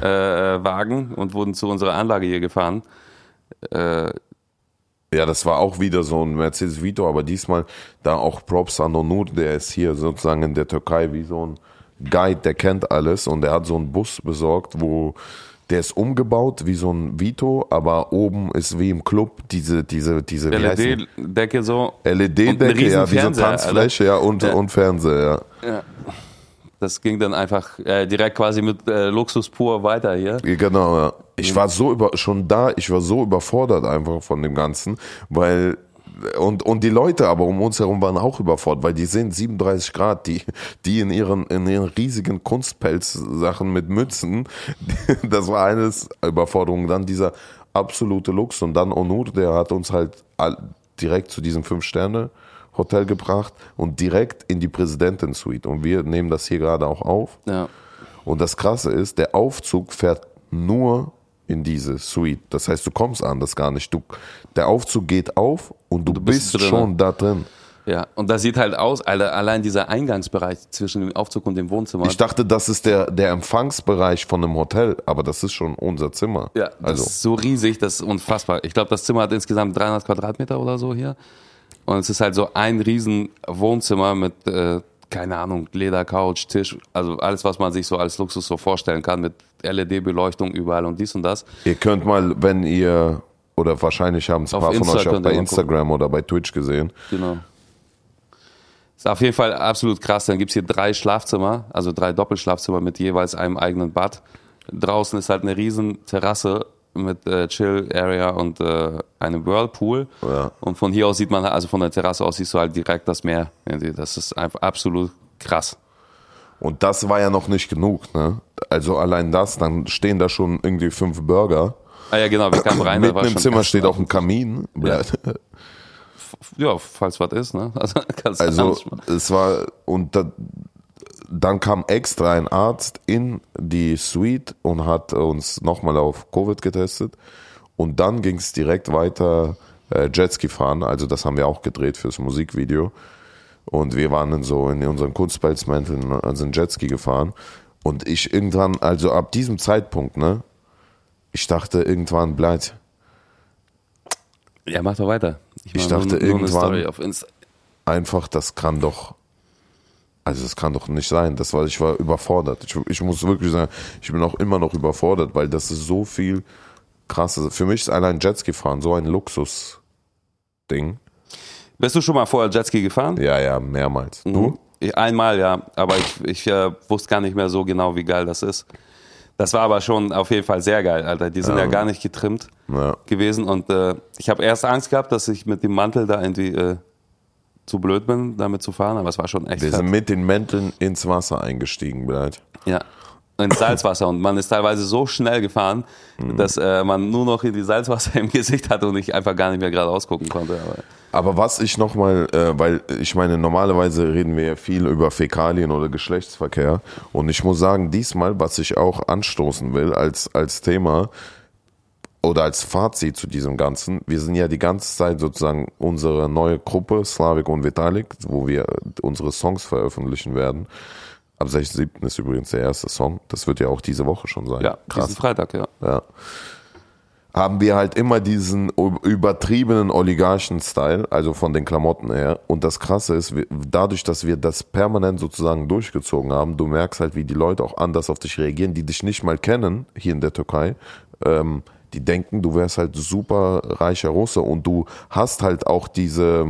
äh, Wagen und wurden zu unserer Anlage hier gefahren. Äh, Ja, das war auch wieder so ein Mercedes Vito, aber diesmal da auch Props an Onur, der ist hier sozusagen in der Türkei wie so ein Guide, der kennt alles und der hat so einen Bus besorgt, wo der ist umgebaut wie so ein Vito, aber oben ist wie im Club diese, diese, diese, wie? LED-Decke so. LED-Decke, ja, diese Fernseher, Tanzfläche, ja, und, Ja. und Fernseher, ja. Ja. Das ging dann einfach äh, direkt quasi mit äh, Luxus pur weiter hier. Genau, ja. Ich war so über, schon da, ich war so überfordert einfach von dem Ganzen, weil, und, und die Leute aber um uns herum waren auch überfordert, weil die sehen 37 Grad, die, die in ihren, in ihren riesigen Kunstpelz-Sachen mit Mützen, [LAUGHS] das war eines Überforderung. Dann dieser absolute Lux und dann Onur, der hat uns halt direkt zu diesem Fünf-Sterne-Hotel gebracht und direkt in die Präsidentin-Suite. Und wir nehmen das hier gerade auch auf. Ja. Und das Krasse ist, der Aufzug fährt nur in diese Suite. Das heißt, du kommst anders gar nicht. Du, der Aufzug geht auf und du, bist bist, drin. schon da drin. Ja, und das sieht halt aus, Alter, allein dieser Eingangsbereich zwischen dem Aufzug und dem Wohnzimmer. Ich dachte, das ist der, der Empfangsbereich von einem Hotel, aber das ist schon unser Zimmer. ja, das also ist so riesig, das ist unfassbar. Ich glaube, das Zimmer hat insgesamt 300 Quadratmeter oder so hier. Und es ist halt so ein riesen Wohnzimmer mit, äh, keine Ahnung, Ledercouch, Tisch, also alles, was man sich so als Luxus so vorstellen kann, mit LED-Beleuchtung überall und dies und das. ihr könnt mal, wenn ihr, oder wahrscheinlich haben es ein paar von Insta euch auch bei Instagram oder bei Twitch gesehen. Genau. Ist auf jeden Fall absolut krass. Dann gibt's hier drei Schlafzimmer, also drei Doppelschlafzimmer mit jeweils einem eigenen Bad. Draußen ist halt eine riesen Terrasse mit äh, Chill-Area und äh, einem Whirlpool. Ja. Und von hier aus sieht man, also von der Terrasse aus siehst du halt direkt das Meer. Das ist einfach absolut krass. Und das war ja noch nicht genug, ne? Also allein das, dann stehen da schon irgendwie fünf Burger. Ah ja, genau, wir kamen rein. Mitten im Zimmer steht auf auch ein Kamin. Ja. Ja, falls was ist, ne? [LAUGHS] Also, Also es war und da, dann kam extra ein Arzt in die Suite und hat uns nochmal auf Covid getestet und dann ging es direkt weiter äh, Jetski fahren. Also das haben wir auch gedreht fürs Musikvideo und wir waren dann so in unseren Kunstpelzmänteln also in Jetski gefahren und ich irgendwann also ab diesem Zeitpunkt ne ich dachte irgendwann bleibt Ja, mach doch weiter. Ich mach dachte nur, nur irgendwann- einfach, das kann doch, also das kann doch nicht sein. Das war, ich war überfordert. Ich, ich muss wirklich sagen, ich bin auch immer noch überfordert, weil das ist so viel krasses. Für mich ist allein Jetski fahren so ein Luxus-Ding. Bist du schon mal vorher Jetski gefahren? Ja, ja, mehrmals. Mhm. Du? Ich, einmal, ja. Aber ich, ich äh, wusste gar nicht mehr so genau, wie geil das ist. Das war aber schon auf jeden Fall sehr geil, Alter. Die sind ja, gar nicht getrimmt Ja. gewesen. Und äh, ich habe erst Angst gehabt, dass ich mit dem Mantel da irgendwie äh, zu blöd bin, damit zu fahren. Aber es war schon echt Wir fett. sind mit den Mänteln ins Wasser eingestiegen, Bleit. Ja. Ins Salzwasser. Und man ist teilweise so schnell gefahren, Mhm. dass äh, man nur noch in die Salzwasser [LAUGHS] im Gesicht hatte und ich einfach gar nicht mehr geradeaus gucken konnte. Aber Aber was ich nochmal, äh, weil ich meine, normalerweise reden wir ja viel über Fäkalien oder Geschlechtsverkehr. Und ich muss sagen, diesmal, was ich auch anstoßen will als, als Thema oder als Fazit zu diesem Ganzen, wir sind ja die ganze Zeit sozusagen unsere neue Gruppe, Slavik und Vitalik, wo wir unsere Songs veröffentlichen werden. Ab 6.7. ist übrigens der erste Song. Das wird ja auch diese Woche schon sein. ja, diesen Freitag, ja. Ja. Haben wir halt immer diesen übertriebenen Oligarchen-Style, also von den Klamotten her. Und das Krasse ist, dadurch, dass wir das permanent sozusagen durchgezogen haben, du merkst halt, wie die Leute auch anders auf dich reagieren, die dich nicht mal kennen hier in der Türkei. Ähm, die denken, du wärst halt super reicher Russe und du hast halt auch diese,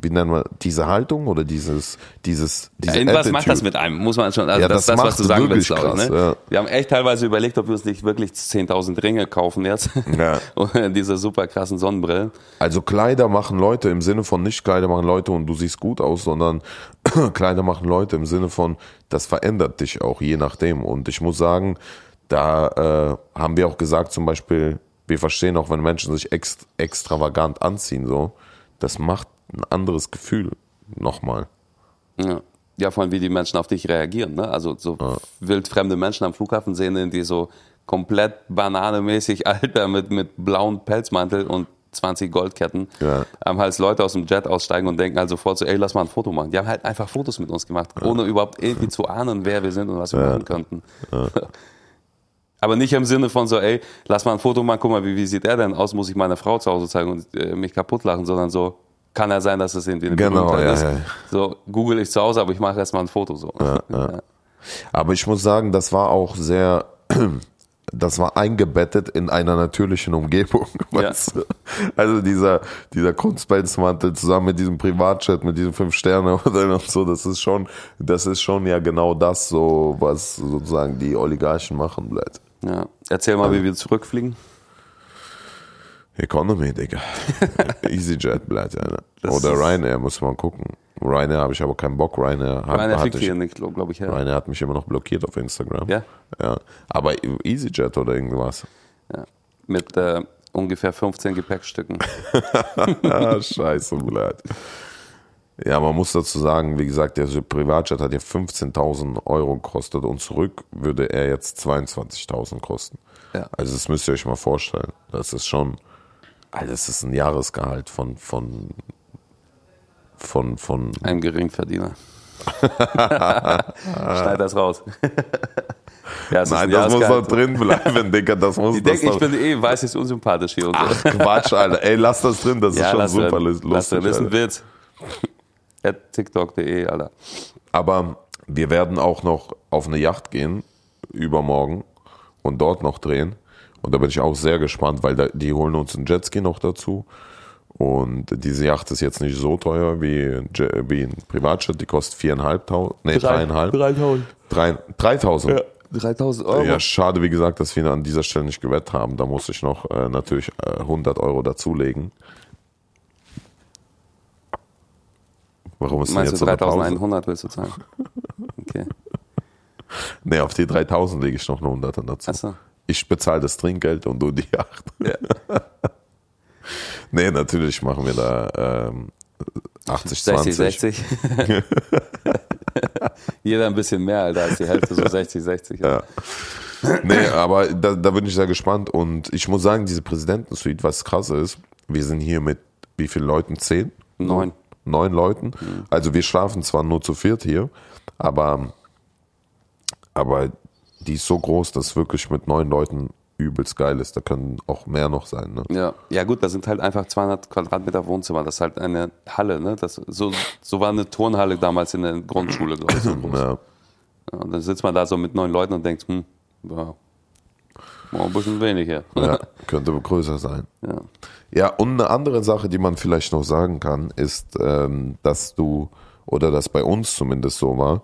wie nennen wir, diese Haltung oder dieses, dieses, diese Irgendwas macht Attitude. das mit einem, muss man schon. Also Ja, das, das das, was macht du sagen willst, wirklich glaube ich. krass, Ne? ja. Wir haben echt teilweise überlegt, ob wir uns nicht wirklich 10.000 Ringe kaufen jetzt. Ja. Und [LAUGHS] diese super krassen Sonnenbrillen. Also Kleider machen Leute im Sinne von nicht Kleider machen Leute und du siehst gut aus, sondern [CLEARS THROAT] Kleider machen Leute im Sinne von, das verändert dich auch je nachdem. Und ich muss sagen, da äh, haben wir auch gesagt, zum Beispiel, wir verstehen auch, wenn Menschen sich ext extravagant anziehen, so, das macht ein anderes Gefühl nochmal. Ja. ja, vor allem wie die Menschen auf dich reagieren. Ne? Also so wildfremde Menschen am Flughafen sehen, die so komplett bananemäßig [LAUGHS] Alter mit, mit blauen Pelzmantel und 20 Goldketten Ja. am Hals Leute aus dem Jet aussteigen und denken halt sofort so, ey, lass mal ein Foto machen. Die haben halt einfach Fotos mit uns gemacht, ohne überhaupt irgendwie zu ahnen, wer wir sind und was wir machen könnten. [LAUGHS] Aber nicht im Sinne von so, ey, lass mal ein Foto machen, guck mal, wie, wie sieht er denn aus, muss ich meiner Frau zu Hause zeigen und äh, mich kaputt lachen, sondern so, kann ja sein, dass es irgendwie eine Genau, ja, ist. ja. So, google ich zu Hause, aber ich mache erst mal ein Foto so. Ja. Aber ich muss sagen, das war auch sehr, [CLEARS THROAT] das war eingebettet in einer natürlichen Umgebung. [LAUGHS] Weißt du? Also dieser, dieser Kunstpelzmantel zusammen mit diesem Privatchat, mit diesem Fünf-Sterne-Hotel [LAUGHS] und so, das ist schon, das ist schon ja genau das so, was sozusagen die Oligarchen machen bleibt. Ja. Erzähl mal, wie wir zurückfliegen. Economy, Digga. [LAUGHS] EasyJet bleibt einer. Oder Ryanair, muss man gucken. Ryanair habe ich aber keinen Bock. Ryanair, hat, fliegt hier nicht, glaube ich, her. Ryanair hat mich immer noch blockiert auf Instagram. Ja? Ja. Aber EasyJet oder irgendwas. Ja. Mit äh, ungefähr 15 Gepäckstücken. [LAUGHS] ah, scheiße, Blatt. Ja, man muss dazu sagen, wie gesagt, der Privatjet hat ja 15.000 Euro gekostet und zurück würde er jetzt 22.000 kosten. Ja. Also das müsst ihr euch mal vorstellen. Das ist schon, also das ist ein Jahresgehalt von, von, von, von, Ein Geringverdiener. [LAUGHS] Schneid das raus. [LAUGHS] ja, nein, ein das muss doch drin bleiben, [LAUGHS] Digga, das muss Die denken, ich bin eh weiß, ist unsympathisch hier und so. Ach, Quatsch, Alter. Ey, lass das drin, das ist schon super drin. lustig. Lass drin. Das ist ein. Witz. TikTok.de, Alter. Aber wir werden auch noch auf eine Yacht gehen, übermorgen, und dort noch drehen. Und da bin ich auch sehr gespannt, weil da, die holen uns einen Jetski noch dazu. Und diese Yacht ist jetzt nicht so teuer wie, wie ein Privatjet, die kostet viereinhalbtausend, nee, dreieinhalb. 3000. Drei, 3000. 3000 Euro. Ja, schade, wie gesagt, dass wir an dieser Stelle nicht gewettet haben. Da muss ich noch äh, natürlich äh, 100 Euro dazulegen. Warum ist denn Meinst jetzt du so eine Pause? 3100 willst du zahlen? Okay. [LAUGHS] Nee, auf die 3000 lege ich noch eine 100 dazu. Achso. Ich bezahle das Trinkgeld und du die Yacht. Ja. [LAUGHS] Nee, natürlich machen wir da ähm, 80, 60, 20. 60. Jeder ein bisschen mehr, Alter, als die Hälfte, so 60, 60. Ja. Nee, aber da, da bin ich sehr gespannt. Und ich muss sagen, diese Präsidentensuite, was krass ist, wir sind hier mit wie vielen Leuten? Zehn? Neun. Neun Leuten. Also wir schlafen zwar nur zu viert hier, aber, aber die ist so groß, dass wirklich mit neun Leuten übelst geil ist. Da können auch mehr noch sein. Ne? Ja. ja gut, da sind halt einfach 200 Quadratmeter Wohnzimmer. Das ist halt eine Halle, ne? Das, so, so war eine Turnhalle damals in der Grundschule, glaube ich. So [CLEARS THROAT] groß. Ja. Ja, und dann sitzt man da so mit neun Leuten und denkt, hm, ja, Oh, ein bisschen weniger. Ja, könnte größer sein. Ja. Ja, und eine andere Sache, die man vielleicht noch sagen kann, ist, ähm, dass du, oder dass bei uns zumindest so war,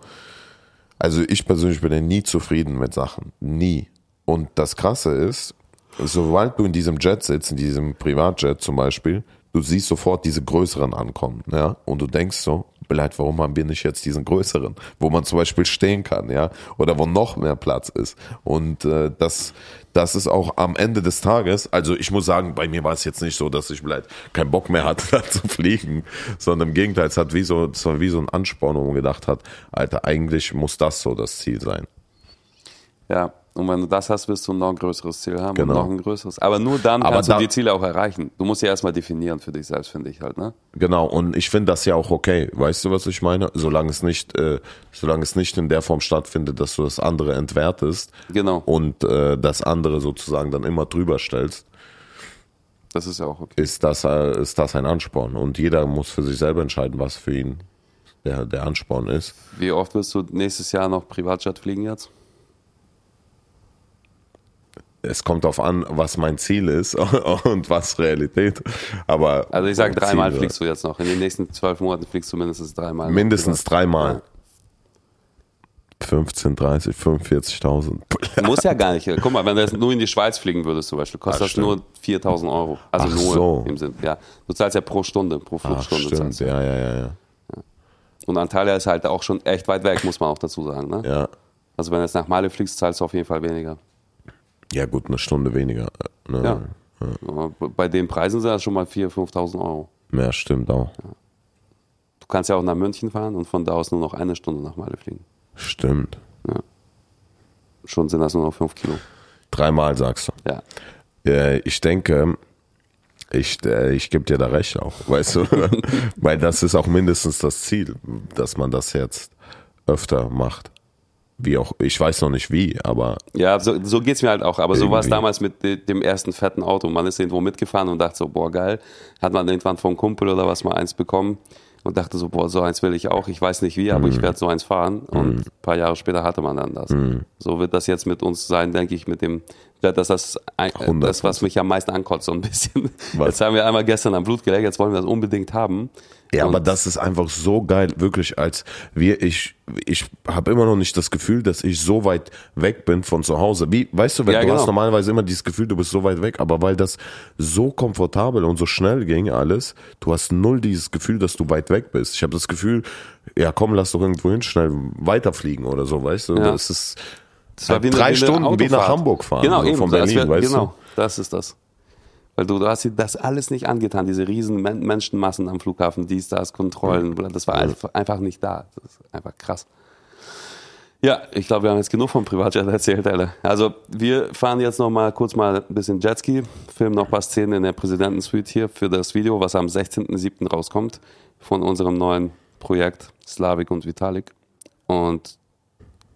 also ich persönlich bin ja nie zufrieden mit Sachen. Nie. Und das Krasse ist, sobald du in diesem Jet sitzt, in diesem Privatjet zum Beispiel, du siehst sofort diese größeren ankommen, ja, und du denkst so, Beleid, warum haben wir nicht jetzt diesen größeren, wo man zum Beispiel stehen kann, ja, oder wo noch mehr Platz ist. Und äh, das, das ist auch am Ende des Tages, also ich muss sagen, bei mir war es jetzt nicht so, dass ich vielleicht keinen Bock mehr hatte, [LAUGHS] zu fliegen, sondern im Gegenteil, es hat wie so, es war wie so ein Ansporn, wo man gedacht hat, Alter, eigentlich muss das so das Ziel sein. Ja, und wenn du das hast, wirst du noch ein größeres Ziel haben Genau. und noch ein größeres. Aber nur dann Aber kannst da- du die Ziele auch erreichen. Du musst ja erstmal definieren für dich selbst, finde ich halt, ne? Genau, und ich finde das ja auch okay. Weißt du, was ich meine? Solange es nicht, äh, solange es nicht in der Form stattfindet, dass du das andere entwertest Genau. und äh, das andere sozusagen dann immer drüber stellst, Das ist ja auch okay. ist das, äh, ist das ein Ansporn. Und jeder muss für sich selber entscheiden, was für ihn der, der Ansporn ist. Wie oft wirst du nächstes Jahr noch Privatjet fliegen jetzt? Es kommt darauf an, was mein Ziel ist [LAUGHS] und was Realität. Aber Also ich sage dreimal Ziel, fliegst du jetzt noch. In den nächsten zwölf Monaten fliegst du mindestens dreimal. Mindestens dreimal. 15, 30, 45.000. privat. Muss ja gar nicht. Guck mal, wenn du jetzt nur in die Schweiz fliegen würdest zum Beispiel, kostet Ah, das stimmt. nur 4000 Euro. Also Ach nur so. im Sinn. Ja. Du zahlst ja pro Stunde, pro Ach, Flugstunde. stimmt. zahlst du. Ja, ja, ja, ja. Und Antalya ist halt auch schon echt weit weg, muss man auch dazu sagen. Ne? Ja. Also wenn du jetzt nach Male fliegst, zahlst du auf jeden Fall weniger. Ja, gut, eine Stunde weniger. Ne? Ja. Aber Bei den Preisen sind das schon mal 4.000, 5.000 Euro. Ja, stimmt auch. Du kannst ja auch nach München fahren und von da aus nur noch eine Stunde nach Male fliegen. Stimmt. Schon sind das nur noch 5 Kilo. Dreimal sagst du. Ja. Äh, ich denke, ich, äh, ich gebe dir da recht auch, [LAUGHS] weißt du? Weil das ist auch mindestens das Ziel, dass man das jetzt öfter macht. Wie auch, ich weiß noch nicht wie, aber Ja, so, so geht es mir halt auch. Aber so war es Irgendwie. damals mit de- dem ersten fetten Auto. Man ist irgendwo mitgefahren und dachte so, boah, geil. Hat man irgendwann vom Kumpel oder was mal eins bekommen und dachte so, boah, so eins will ich auch. Ich weiß nicht wie, aber ich werde so eins fahren. Und ein paar Jahre später hatte man dann das. So wird das jetzt mit uns sein, denke ich, mit dem, das ist das, äh, das, was mich am meisten ankotzt, so ein bisschen. Was? Jetzt haben wir einmal gestern am Blut geleckt, jetzt wollen wir das unbedingt haben. Ja, Und- aber das ist einfach so geil, wirklich, als wir, ich, ich habe immer noch nicht das Gefühl, dass ich so weit weg bin von zu Hause. Wie, weißt du, wenn Ja, du genau. hast normalerweise immer dieses Gefühl, du bist so weit weg, aber weil das so komfortabel und so schnell ging alles, du hast null dieses Gefühl, dass du weit weg bist. Ich habe das Gefühl, ja komm, lass doch irgendwo hin, schnell weiterfliegen oder so, weißt du? Ja. Das ist Das war wie eine- drei eine Stunden wie nach. Hamburg fahren, Genau, so eben, von Berlin, wär- weißt genau, du? das ist das. Weil du, du hast dir das alles nicht angetan, diese riesen Men Menschenmassen am Flughafen, dies, das, Kontrollen, das war einfach, einfach nicht da. Das ist einfach krass. Ja, ich glaube, wir haben jetzt genug vom Privatjet [LAUGHS] erzählt, Alter. Also wir fahren jetzt noch mal kurz mal ein bisschen Jetski, filmen noch ein paar Szenen in der Präsidentensuite hier für das Video, was am 16.07. rauskommt von unserem neuen Projekt Slavik und Vitalik. Und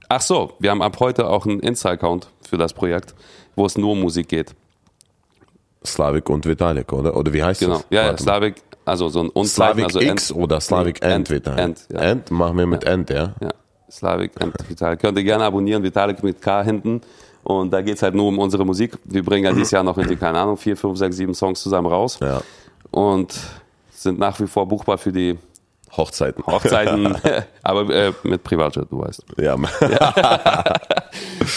ach so, wir haben ab heute auch einen Insta-Account für das Projekt, wo es nur um Musik geht. Slavik und Vitalik, oder? Oder wie heißt Genau. das? Ja, ja, mal. Slavik, also so ein und Slavik also X oder Slavik Nee, End, Vitalik? End, ja. End machen wir mit End, ja? Ja, Slavik and Vitalik. Könnt ihr gerne abonnieren, Vitalik mit K hinten. Und da geht's halt nur um unsere Musik. Wir bringen ja dieses Jahr noch irgendwie, keine Ahnung, vier, fünf, sechs, sieben Songs zusammen raus. Ja. Und sind nach wie vor buchbar für die Hochzeiten. Hochzeiten, [LAUGHS] [LAUGHS] aber äh, mit Privatjet, du weißt. Ja. [LAUGHS]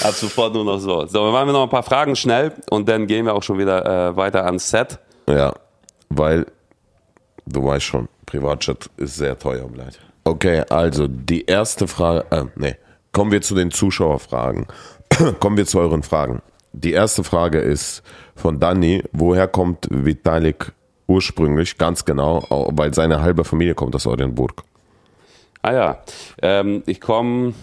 Ab sofort nur noch so. So, dann machen wir noch ein paar Fragen schnell und dann gehen wir auch schon wieder äh, weiter ans Set. ja, weil du weißt schon, Privatjet ist sehr teuer, bleibt. Okay, also die erste Frage, äh, nee, kommen wir zu den Zuschauerfragen. [CLEARS THROAT] kommen wir zu euren Fragen. Die erste Frage ist von Danny, woher kommt Vitalik ursprünglich, ganz genau, weil seine halbe Familie kommt aus Oranienburg. Ah ja, ähm, ich komme,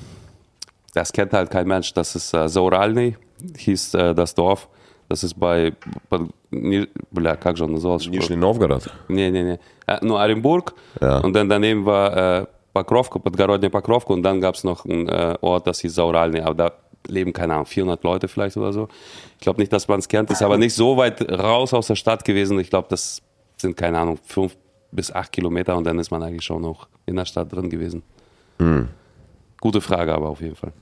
das kennt halt kein Mensch, das ist äh, Zauralny, hieß äh, das Dorf. Das ist bei, bei Ni- бля, как же он назывался? Нижний Novgorod. Nee, nee, nee. Äh, nur Orенburg. Ja. Und dann daneben war äh, Покровка, Подгородня Покровка und dann gab es noch einen äh, Ort, das hieß Zauralny, aber da leben, keine Ahnung, 400 Leute vielleicht oder so. Ich glaube nicht, dass man es kennt, ist aber nicht so weit raus aus der Stadt gewesen. Ich glaube, das sind, keine Ahnung, fünf bis acht Kilometer und dann ist man eigentlich schon noch in der Stadt drin gewesen. Gute Frage aber auf jeden Fall.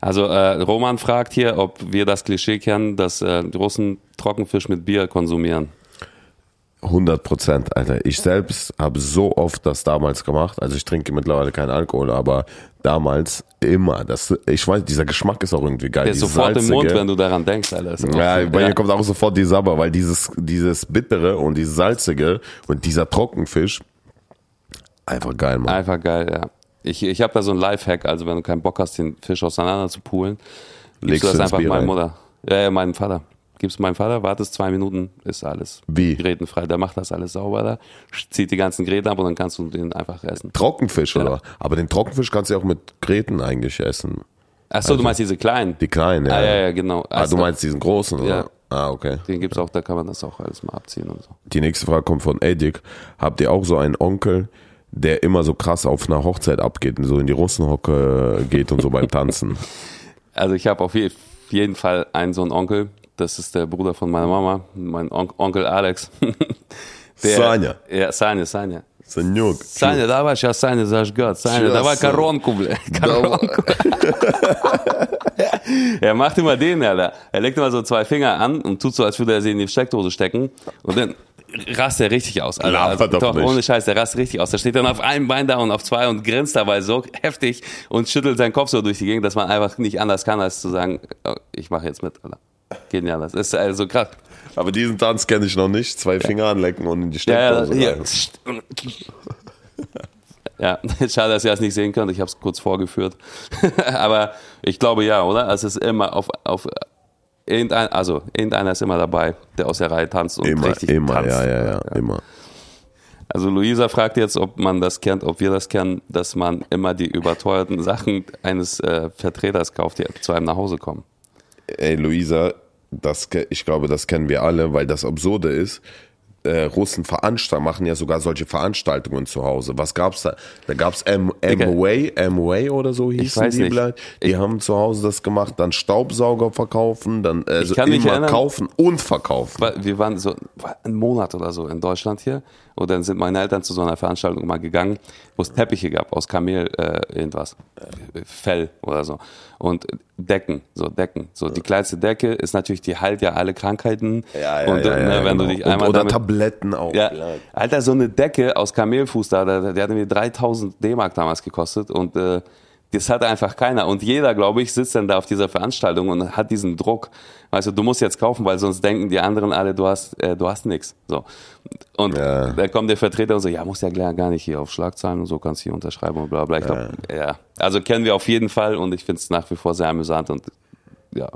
Also äh, Roman fragt hier, ob wir das Klischee kennen, dass äh, Russen Trockenfisch mit Bier konsumieren. 100 Prozent, Alter. Ich selbst habe so oft das damals gemacht. Also ich trinke mittlerweile keinen Alkohol, aber damals immer. Das, ich weiß, dieser Geschmack ist auch irgendwie geil. Der ist sofort im Mund, Salzige. wenn du daran denkst, Alter. Ja, bei mir kommt auch sofort die Sabber, weil dieses, dieses Bittere und dieses Salzige und dieser Trockenfisch, einfach geil, Mann. Einfach geil, ja. Ich, ich habe da so ein Lifehack, also wenn du keinen Bock hast, den Fisch auseinander zu pulen, gibst Legst du das einfach rein. Mutter. Ja, ja, meinem Vater. Gibst meinem Vater, wartest zwei Minuten, ist alles Wie? grätenfrei. Der macht das alles sauber da, zieht die ganzen Gräten ab und dann kannst du den einfach essen. Trockenfisch, oder? Aber den Trockenfisch kannst du ja auch mit Gräten eigentlich essen. Achso, du meinst diese kleinen? Die kleinen, ja. ah, ja, ja, genau. Ah, Also, du meinst diesen großen, oder? Ja. Ah, okay. den gibt's auch, da kann man das auch alles mal abziehen und so. Die nächste Frage kommt von Edik. Habt ihr auch so einen Onkel, der immer so krass auf einer Hochzeit abgeht und so in die Russenhocke geht und so beim Tanzen? [LAUGHS] Also ich habe auf je- jeden Fall einen so einen Onkel, das ist der Bruder von meiner Mama, mein On Onkel Alex. [LAUGHS] Der, Саня. Ja, Саня, Саня. Санек. Саня, давай сейчас Саня зажгет. Саня, Сейчас, давай Саня. коронку, бля. Коронку. er macht immer den, Alter. Er legt immer so zwei Finger an und tut so, als würde er sie in die Steckdose stecken. Und dann rast er richtig aus. Alter. Laber doch doch, ohne Scheiß, der rast richtig aus. Der steht dann auf einem Bein da und auf zwei und grinst dabei so heftig und schüttelt seinen Kopf so durch die Gegend, dass man einfach nicht anders kann, als zu sagen, oh, ich mache jetzt mit, Alter. Genial, das ist also krass. Aber diesen Tanz kenne ich noch nicht. Zwei Finger anlecken und in die Ja, ja, Steckdose hier. rein. [LAUGHS] Ja, [LAUGHS] schade, dass ihr das nicht sehen könnt. Ich habe es kurz vorgeführt. [LAUGHS] Aber ich glaube ja, oder? Es ist immer auf, auf irgendein, also irgendeiner ist immer dabei, der aus der Reihe tanzt und Immer, richtig immer, tanzt. ja, ja, ja, immer. Also Luisa fragt jetzt, ob man das kennt, ob wir das kennen, dass man immer die überteuerten Sachen eines äh, Vertreters kauft, die zu einem nach Hause kommen. Ey, Luisa, das, ich glaube, das kennen wir alle, weil das Absurde ist. Äh, Russen veranstalten, machen ja sogar solche Veranstaltungen zu Hause. Was gab's da? Da gab's M- Amway, Amway oder so hießen die. vielleicht. Die haben zu Hause das gemacht, dann Staubsauger verkaufen, dann also kann mich immer erinnern- kaufen und verkaufen. Wir waren so einen Monat oder so in Deutschland hier und dann sind meine Eltern zu so einer Veranstaltung mal gegangen, wo es Teppiche gab aus Kamel, äh, irgendwas, äh, Fell oder so und Decken, so Decken. So die kleinste Decke ist natürlich, die heilt ja alle Krankheiten und äh, ne, wenn du dich und, einmal Oder damit, Tabletten auch. ja, Alter, so eine Decke aus Kamelfuß da, da- die hat mir 3000 D-Mark damals gekostet und äh, das hat einfach keiner. Und jeder, glaube ich, sitzt dann da auf dieser Veranstaltung und hat diesen Druck. Weißt du, du musst jetzt kaufen, weil sonst denken die anderen alle, du hast, äh, du hast nichts. So. Und Ja. dann kommt der Vertreter und so, ja, muss ja gar nicht hier auf Schlagzeilen und so kannst du hier unterschreiben und bla bla. Ich glaub, ja. Also kennen wir auf jeden Fall und ich finde es nach wie vor sehr amüsant und ja,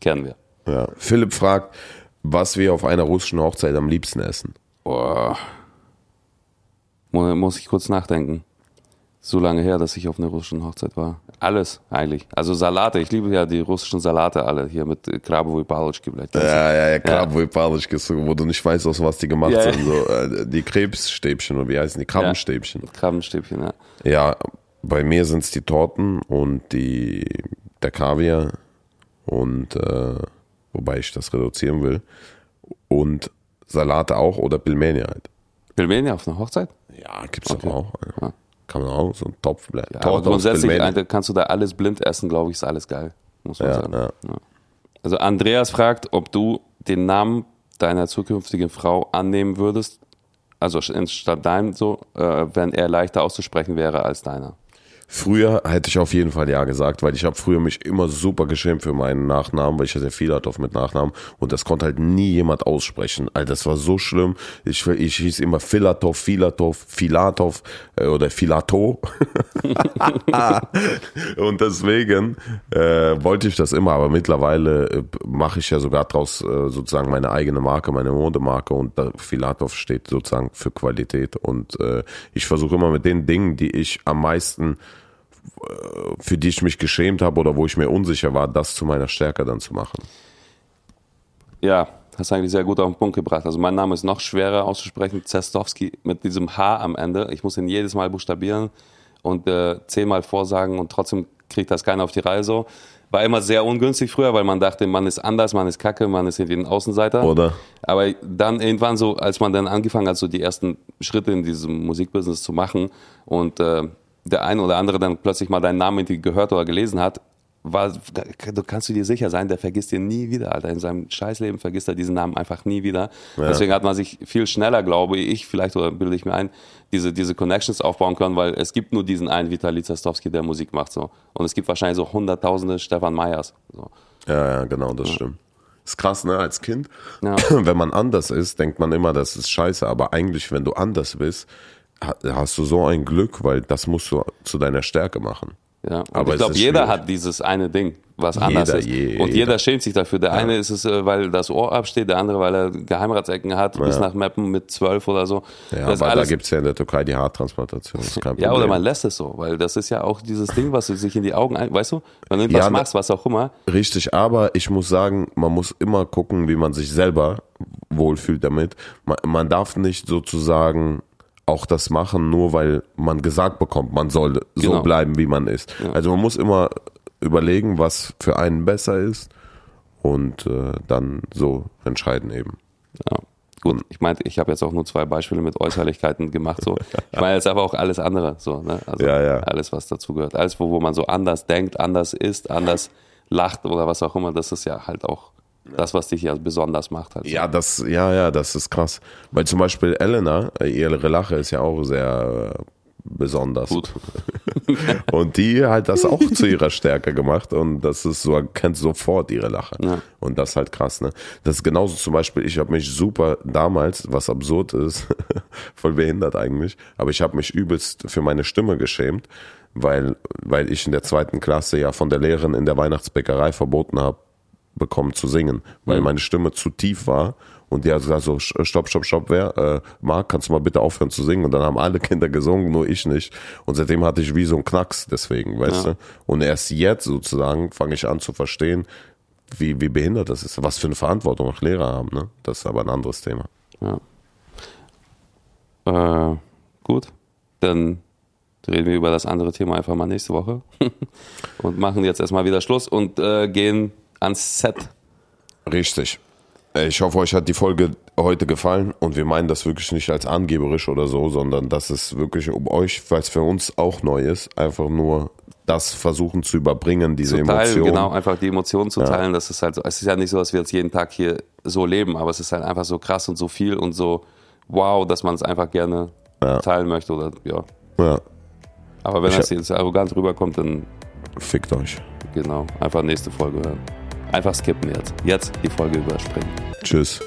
kennen wir. Ja. Philipp fragt, was wir auf einer russischen Hochzeit am liebsten essen. Boah. Mu- Muss ich kurz nachdenken so lange her, dass ich auf einer russischen Hochzeit war. Alles eigentlich. Also Salate, ich liebe ja die russischen Salate alle hier mit Krabovoi Palochki vielleicht. Ja, ja, ja, Krabovoi. Palochki, so, wo du nicht weißt, aus was die gemacht ja, sind. So, äh, die Krebsstäbchen oder wie heißen die? Krabbenstäbchen. Ja, Krabbenstäbchen, ja. Ja, bei mir sind es die Torten und die, der Kaviar und äh, wobei ich das reduzieren will. Und Salate auch oder Pilmeni halt. Pilmeni auf einer Hochzeit? Ja, gibt's okay. auch. Ja. Kann man auch, so ein Topf. Ja, aber grundsätzlich kannst du da alles blind essen, glaube ich, ist alles geil. Muss man Ja, sagen. ja. Also Andreas fragt, ob du den Namen deiner zukünftigen Frau annehmen würdest, also statt deinem so, äh, wenn er leichter auszusprechen wäre als deiner. Früher hätte ich auf jeden Fall ja gesagt, weil ich habe früher mich immer super geschämt für meinen Nachnamen, weil ich ja sehr viel hatte mit Nachnamen und das konnte halt nie jemand aussprechen. Alter, das war so schlimm. Ich, ich hieß immer Filatov, Filatov, Filatov äh, oder Filato. [LAUGHS] und deswegen äh, wollte ich das immer, aber mittlerweile äh, mache ich ja sogar draus äh, sozusagen meine eigene Marke, meine Modemarke und Filatov steht sozusagen für Qualität und äh, ich versuche immer mit den Dingen, die ich am meisten für die ich mich geschämt habe oder wo ich mir unsicher war, das zu meiner Stärke dann zu machen. Ja, hast eigentlich sehr gut auf den Punkt gebracht. Also mein Name ist noch schwerer auszusprechen, Zestowski mit diesem H am Ende. Ich muss ihn jedes Mal buchstabieren und äh, zehnmal vorsagen und trotzdem kriegt das keiner auf die Reihe so. War immer sehr ungünstig früher, weil man dachte, man ist anders, man ist kacke, man ist irgendwie ein Außenseiter. Oder? Aber dann irgendwann so, als man dann angefangen hat, so die ersten Schritte in diesem Musikbusiness zu machen und äh, der eine oder andere dann plötzlich mal deinen Namen gehört oder gelesen hat, war, du kannst du dir sicher sein, der vergisst dir nie wieder, Alter. In seinem Scheißleben vergisst er diesen Namen einfach nie wieder. Ja. Deswegen hat man sich viel schneller, glaube ich, vielleicht oder bilde ich mir ein, diese, diese Connections aufbauen können, weil es gibt nur diesen einen Vitali Zastowski, der Musik macht so. Und es gibt wahrscheinlich so hunderttausende Stefan Meyers. So. Ja, ja, genau, das ja. stimmt. Ist krass, ne? Als Kind, ja. [CLEARS THROAT] wenn man anders ist, denkt man immer, das ist scheiße, aber eigentlich, wenn du anders bist, hast du so ein Glück, weil das musst du zu deiner Stärke machen. Ja, und aber ich glaube, jeder schwierig. hat dieses eine Ding, was jeder, anders ist. Je, und jeder. jeder schämt sich dafür. Der ja. eine ist es, äh, weil das Ohr absteht, der andere, weil er Geheimratsecken hat, ja. bis nach Meppen mit zwölf oder so. Ja, das aber da gibt's ja in der Türkei die Haartransplantation. ja, oder man lässt es so, weil das ist ja auch dieses Ding, was du sich in die Augen, ein, weißt du, wenn du irgendwas ja, machst, was auch immer. Richtig, aber ich muss sagen, man muss immer gucken, wie man sich selber wohlfühlt damit. Man, man darf nicht sozusagen auch das machen, nur weil man gesagt bekommt, man soll so genau. bleiben, wie man ist. Ja. Also man muss immer überlegen, was für einen besser ist und äh, dann so entscheiden eben. Ja. Gut, ich meinte, ich habe jetzt auch nur zwei Beispiele mit Äußerlichkeiten gemacht. So. [LAUGHS] Ich meine jetzt aber auch alles andere. So, ne? Also ja, ja. alles, was dazu gehört. Alles, wo, wo man so anders denkt, anders ist, anders lacht oder was auch immer, das ist ja halt auch das, was dich ja besonders macht. Halt Ja, das, ja, ja, das ist krass. Weil zum Beispiel Elena, äh, ihre Lache ist ja auch sehr äh, besonders. Gut. [LAUGHS] und die hat das auch zu ihrer Stärke gemacht und das ist so, kennt sofort ihre Lache. Ja. Und das ist halt krass, ne? Das ist genauso zum Beispiel, ich habe mich super damals, was absurd ist, [LAUGHS] voll behindert eigentlich, aber ich habe mich übelst für meine Stimme geschämt, weil, weil ich in der zweiten Klasse ja von der Lehrerin in der Weihnachtsbäckerei verboten habe, bekommen zu singen, weil mhm. meine Stimme zu tief war. Und die hat gesagt so, stopp, stopp, stopp, wer? Äh, Marc, kannst du mal bitte aufhören zu singen? Und dann haben alle Kinder gesungen, nur ich nicht. Und seitdem hatte ich wie so einen Knacks deswegen, weißt ja. du? Und erst jetzt sozusagen fange ich an zu verstehen, wie, wie behindert das ist. Was für eine Verantwortung auch Lehrer haben, ne? Das ist aber ein anderes Thema. Ja. Äh, gut, dann reden wir über das andere Thema einfach mal nächste Woche [LAUGHS] und machen jetzt erstmal wieder Schluss und äh, gehen ans Set. Richtig. Ich hoffe, euch hat die Folge heute gefallen und wir meinen das wirklich nicht als angeberisch oder so, sondern dass es wirklich um euch, weil es für uns auch neu ist, einfach nur das versuchen zu überbringen, diese zu teilen, Emotionen. Genau, einfach die Emotionen zu ja. teilen. Das ist halt so, es ist ja nicht so, dass wir jetzt jeden Tag hier so leben, aber es ist halt einfach so krass und so viel und so wow, dass man es einfach gerne ja. teilen möchte oder ja. ja. Aber wenn ich das jetzt arrogant rüberkommt, dann fickt euch. Genau, einfach nächste Folge hören. Einfach skippen jetzt. Jetzt die Folge überspringen. Tschüss.